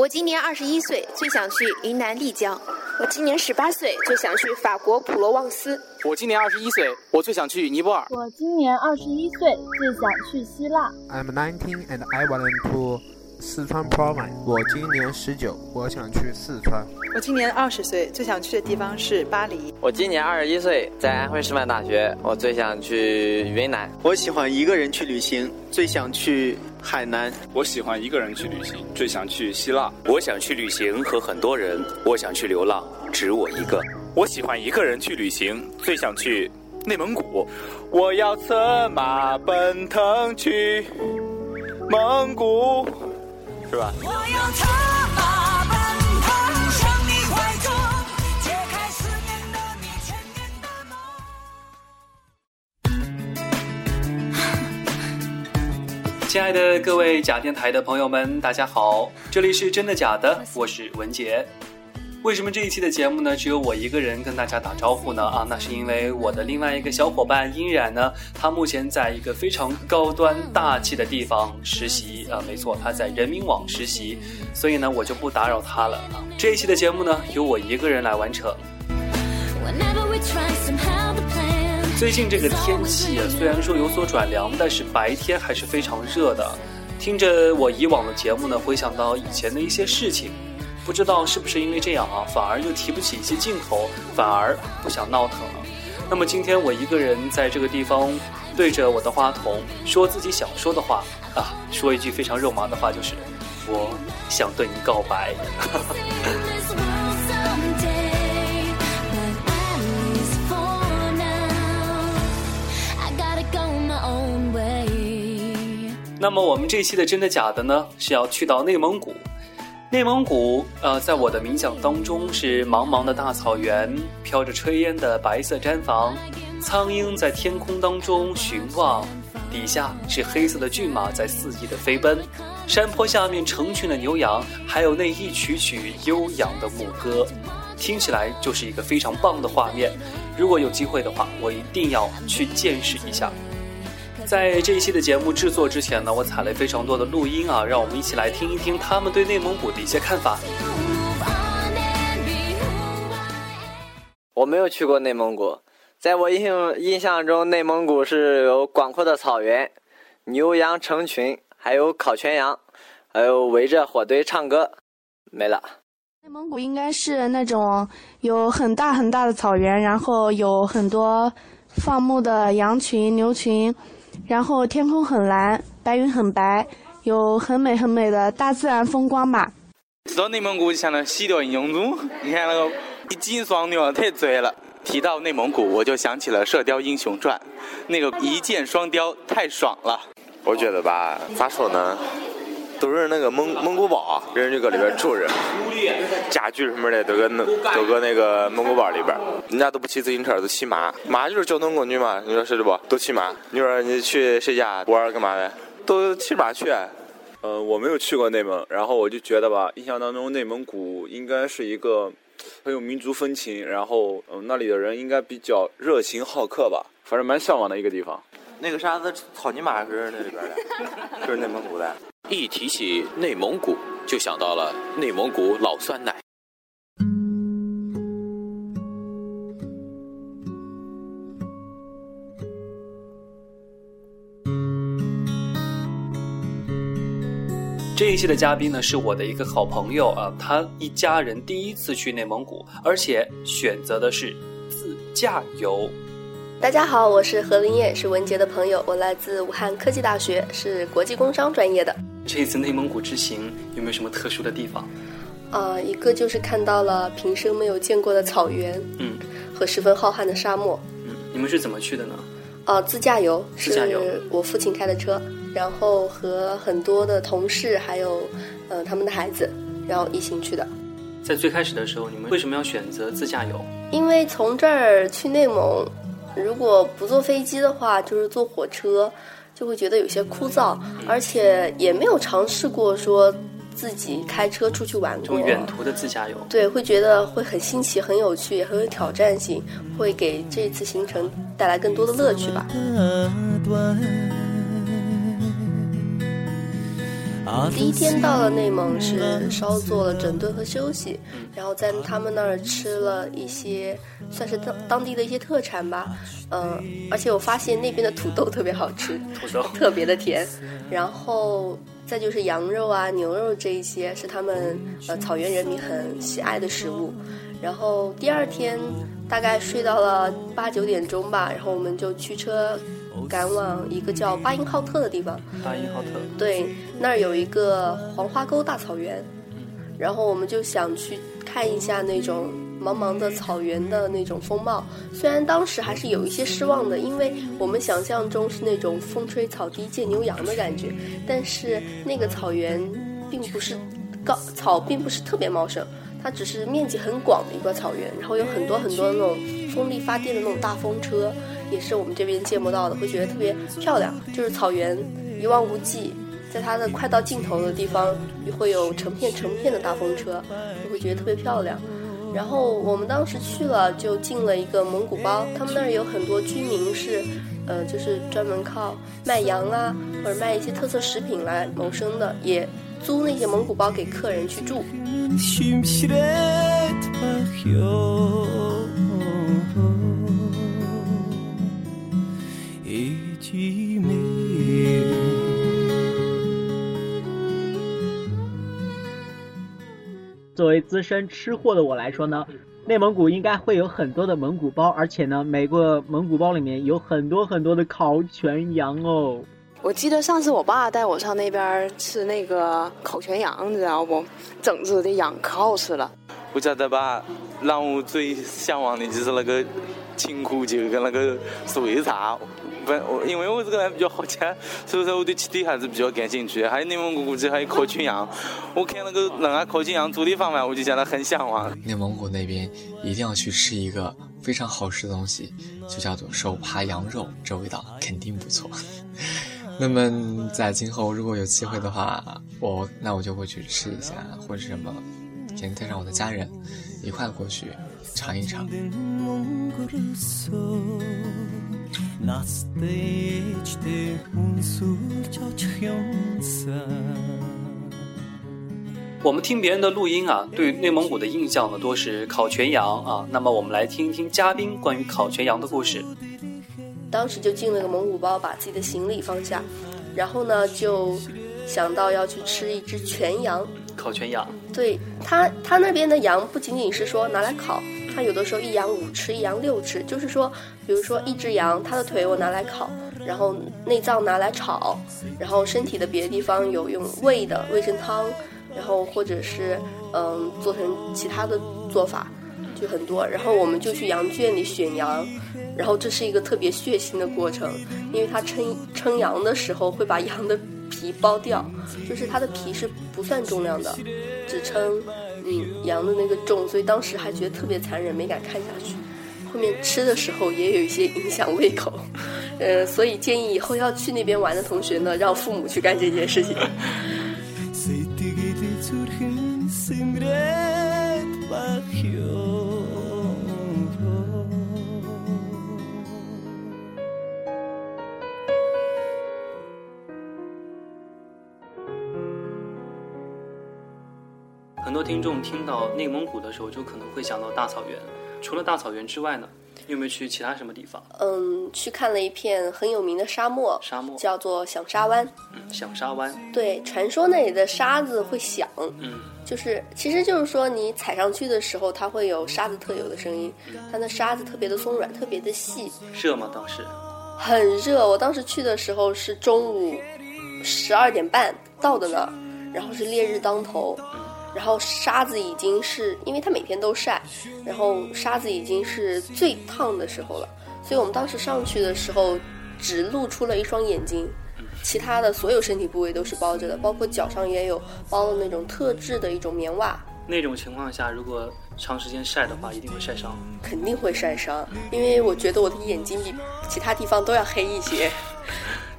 我今年二十一岁，最想去云南丽江。我今年十八岁，最想去法国普罗旺斯。我今年二十一岁，我最想去尼泊尔。我今年二十一岁，最想去希腊。I'm nineteen and I want to 四川 province。我今年十九，我想去四川。我今年二十岁，最想去的地方是巴黎。我今年二十一岁，在安徽师范大学，我最想去云南。我喜欢一个人去旅行，最想去海南。我喜欢一个人去旅行，最想去希腊。我想去旅行和很多人，我想去流浪，只我一个。我喜欢一个人去旅行，最想去内蒙古。我要策马奔腾去蒙古。是吧？亲爱的各位假电台的朋友们，大家好，这里是真的假的，我是文杰。为什么这一期的节目呢？只有我一个人跟大家打招呼呢？啊，那是因为我的另外一个小伙伴殷冉呢，他目前在一个非常高端大气的地方实习啊，没错，他在人民网实习，所以呢，我就不打扰他了啊。这一期的节目呢，由我一个人来完成。最近这个天气啊，虽然说有所转凉，但是白天还是非常热的。听着我以往的节目呢，回想到以前的一些事情。不知道是不是因为这样啊，反而就提不起一些劲头，反而不想闹腾了。那么今天我一个人在这个地方，对着我的话筒说自己想说的话啊，说一句非常肉麻的话，就是我想对你告白。那么我们这期的真的假的呢，是要去到内蒙古。内蒙古，呃，在我的冥想当中是茫茫的大草原，飘着炊烟的白色毡房，苍鹰在天空当中寻望，底下是黑色的骏马在肆意的飞奔，山坡下面成群的牛羊，还有那一曲曲悠扬的牧歌，听起来就是一个非常棒的画面。如果有机会的话，我一定要去见识一下。在这一期的节目制作之前呢，我采了非常多的录音啊，让我们一起来听一听他们对内蒙古的一些看法。我没有去过内蒙古，在我印印象中，内蒙古是有广阔的草原，牛羊成群，还有烤全羊，还有围着火堆唱歌，没了。内蒙古应该是那种有很大很大的草原，然后有很多放牧的羊群、牛群。然后天空很蓝，白云很白，有很美很美的大自然风光吧。提到内蒙古就想到《射雕英雄传》，你看那个一箭双雕太醉了。提到内蒙古，我就想起了《射雕英雄传》，那个一箭双雕太爽了。我觉得吧，咋说呢？都是那个蒙蒙古包，人就搁里边住着，家具什么的都搁那都搁那个蒙古包里边。人家都不骑自行车，都骑马，马就是交通工具嘛。你说是不？都骑马。你说你去谁家玩干嘛的？都骑马去。呃，我没有去过内蒙，然后我就觉得吧，印象当中内蒙古应该是一个很有民族风情，然后嗯，那里的人应该比较热情好客吧，反正蛮向往的一个地方。那个啥子草泥马是那里边的，就是内蒙古的。一提起内蒙古，就想到了内蒙古老酸奶。这一期的嘉宾呢，是我的一个好朋友啊，他一家人第一次去内蒙古，而且选择的是自驾游。大家好，我是何林燕，是文杰的朋友，我来自武汉科技大学，是国际工商专业的。这一次内蒙古之行有没有什么特殊的地方？啊，一个就是看到了平生没有见过的草原，嗯，和十分浩瀚的沙漠。嗯，你们是怎么去的呢？啊，自驾游，自驾游，我父亲开的车，然后和很多的同事还有，呃，他们的孩子，然后一行去的。在最开始的时候，你们为什么要选择自驾游？因为从这儿去内蒙。如果不坐飞机的话，就是坐火车，就会觉得有些枯燥，而且也没有尝试过说自己开车出去玩过。这种远途的自驾游，对，会觉得会很新奇、很有趣、很有挑战性，会给这次行程带来更多的乐趣吧。第一天到了内蒙是稍作了整顿和休息，然后在他们那儿吃了一些算是当当地的一些特产吧，嗯，而且我发现那边的土豆特别好吃，土豆特别的甜，然后再就是羊肉啊、牛肉这一些是他们呃草原人民很喜爱的食物，然后第二天大概睡到了八九点钟吧，然后我们就驱车。赶往一个叫巴音浩特的地方。巴音浩特。对，那儿有一个黄花沟大草原，然后我们就想去看一下那种茫茫的草原的那种风貌。虽然当时还是有一些失望的，因为我们想象中是那种风吹草低见牛羊的感觉，但是那个草原并不是高草，并不是特别茂盛，它只是面积很广的一个草原，然后有很多很多那种风力发电的那种大风车。也是我们这边见不到的，会觉得特别漂亮。就是草原一望无际，在它的快到尽头的地方，也会有成片成片的大风车，就会觉得特别漂亮。然后我们当时去了，就进了一个蒙古包，他们那儿有很多居民是，呃，就是专门靠卖羊啊，或者卖一些特色食品来谋生的，也租那些蒙古包给客人去住。作为资深吃货的我来说呢，内蒙古应该会有很多的蒙古包，而且呢，每个蒙古包里面有很多很多的烤全羊哦。我记得上次我爸带我上那边吃那个烤全羊，你知道不？整只的羊可好吃了。我觉得吧，让我最向往的就是那个青稞酒跟那个碎茶。不，因为我这个人比较好吃，所以说我对吃的还是比较感兴趣。还有内蒙古估计还有烤全羊，我看那个人家烤全羊做的方法，我就觉得很向往。内蒙古那边一定要去吃一个非常好吃的东西，就叫做手扒羊肉，这味道肯定不错。那么在今后如果有机会的话，我那我就会去吃一下，或者什么，先带上我的家人一块过去尝一尝。我们听别人的录音啊，对内蒙古的印象呢多是烤全羊啊。那么我们来听一听嘉宾关于烤全羊的故事。当时就进了个蒙古包，把自己的行李放下，然后呢就想到要去吃一只全羊。烤全羊。对他，他那边的羊不仅仅是说拿来烤。他有的时候一羊五吃，一羊六吃，就是说，比如说一只羊，它的腿我拿来烤，然后内脏拿来炒，然后身体的别的地方有用胃的味噌汤，然后或者是嗯做成其他的做法，就很多。然后我们就去羊圈里选羊，然后这是一个特别血腥的过程，因为他称称羊的时候会把羊的皮剥掉，就是它的皮是不算重量的，只称。嗯，羊的那个重，所以当时还觉得特别残忍，没敢看下去。后面吃的时候也有一些影响胃口，呃，所以建议以后要去那边玩的同学呢，让父母去干这件事情。多听众听到内蒙古的时候，就可能会想到大草原。除了大草原之外呢，你有没有去其他什么地方？嗯，去看了一片很有名的沙漠，沙漠叫做响沙湾。嗯，响沙湾。对，传说那里的沙子会响。嗯，就是，其实就是说你踩上去的时候，它会有沙子特有的声音。它的沙子特别的松软，特别的细。热吗？当时？很热。我当时去的时候是中午十二点半到的那儿，然后是烈日当头。然后沙子已经是，因为它每天都晒，然后沙子已经是最烫的时候了，所以我们当时上去的时候，只露出了一双眼睛，其他的所有身体部位都是包着的，包括脚上也有包了那种特制的一种棉袜。那种情况下，如果长时间晒的话，一定会晒伤。肯定会晒伤，因为我觉得我的眼睛比其他地方都要黑一些。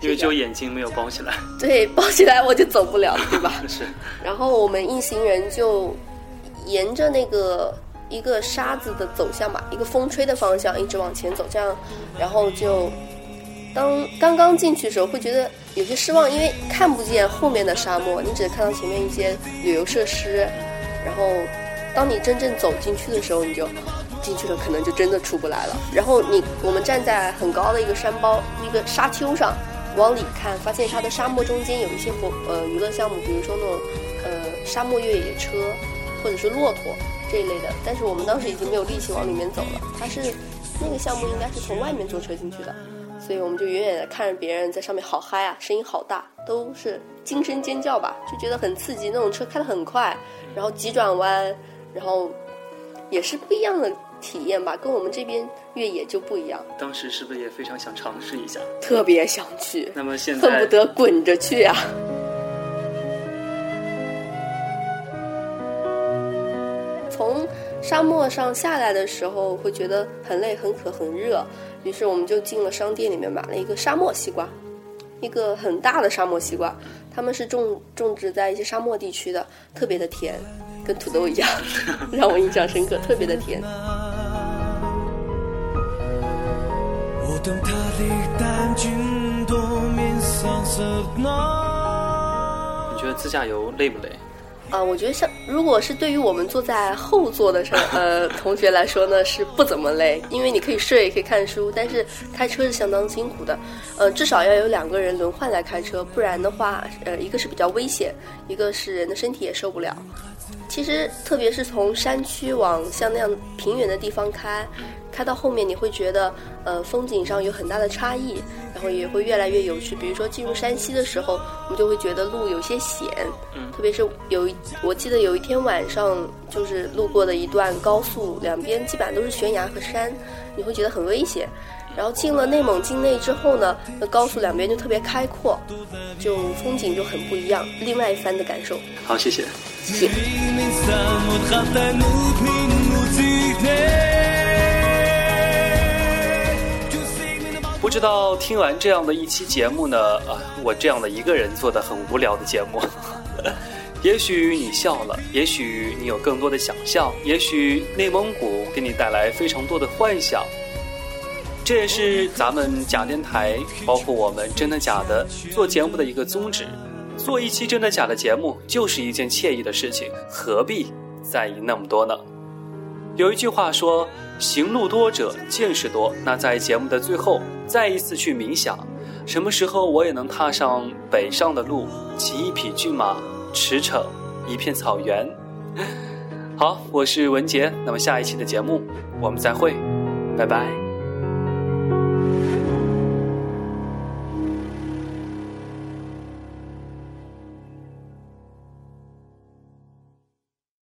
因为只有眼睛没有包起来，对，包起来我就走不了，对吧？是。然后我们一行人就沿着那个一个沙子的走向吧，一个风吹的方向一直往前走，这样，然后就当刚刚进去的时候，会觉得有些失望，因为看不见后面的沙漠，你只看到前面一些旅游设施。然后，当你真正走进去的时候，你就进去了，可能就真的出不来了。然后你我们站在很高的一个山包、一个沙丘上，往里看，发现它的沙漠中间有一些活呃娱乐项目，比如说那种呃沙漠越野车，或者是骆驼这一类的。但是我们当时已经没有力气往里面走了，它是那个项目应该是从外面坐车进去的。所以我们就远远的看着别人在上面好嗨啊，声音好大，都是惊声尖叫吧，就觉得很刺激。那种车开得很快，然后急转弯，然后也是不一样的体验吧，跟我们这边越野就不一样。当时是不是也非常想尝试一下？特别想去。那么现在恨不得滚着去啊！从沙漠上下来的时候，会觉得很累、很渴、很热。于是我们就进了商店里面买了一个沙漠西瓜，一个很大的沙漠西瓜，他们是种种植在一些沙漠地区的，特别的甜，跟土豆一样，让我印象深刻，特别的甜。你觉得自驾游累不累？啊，我觉得像如果是对于我们坐在后座的呃同学来说呢，是不怎么累，因为你可以睡，可以看书。但是开车是相当辛苦的，呃，至少要有两个人轮换来开车，不然的话，呃，一个是比较危险，一个是人的身体也受不了。其实，特别是从山区往像那样平原的地方开。开到后面你会觉得，呃，风景上有很大的差异，然后也会越来越有趣。比如说进入山西的时候，我们就会觉得路有些险，嗯，特别是有，我记得有一天晚上就是路过的一段高速，两边基本上都是悬崖和山，你会觉得很危险。然后进了内蒙境内之后呢，那高速两边就特别开阔，就风景就很不一样，另外一番的感受。好，谢谢。谢谢。不知道听完这样的一期节目呢，啊，我这样的一个人做的很无聊的节目，也许你笑了，也许你有更多的想象，也许内蒙古给你带来非常多的幻想。这也是咱们假电台，包括我们真的假的做节目的一个宗旨。做一期真的假的节目就是一件惬意的事情，何必在意那么多呢？有一句话说：“行路多者见识多。”那在节目的最后，再一次去冥想，什么时候我也能踏上北上的路，骑一匹骏马，驰骋一片草原。好，我是文杰。那么下一期的节目，我们再会，拜拜。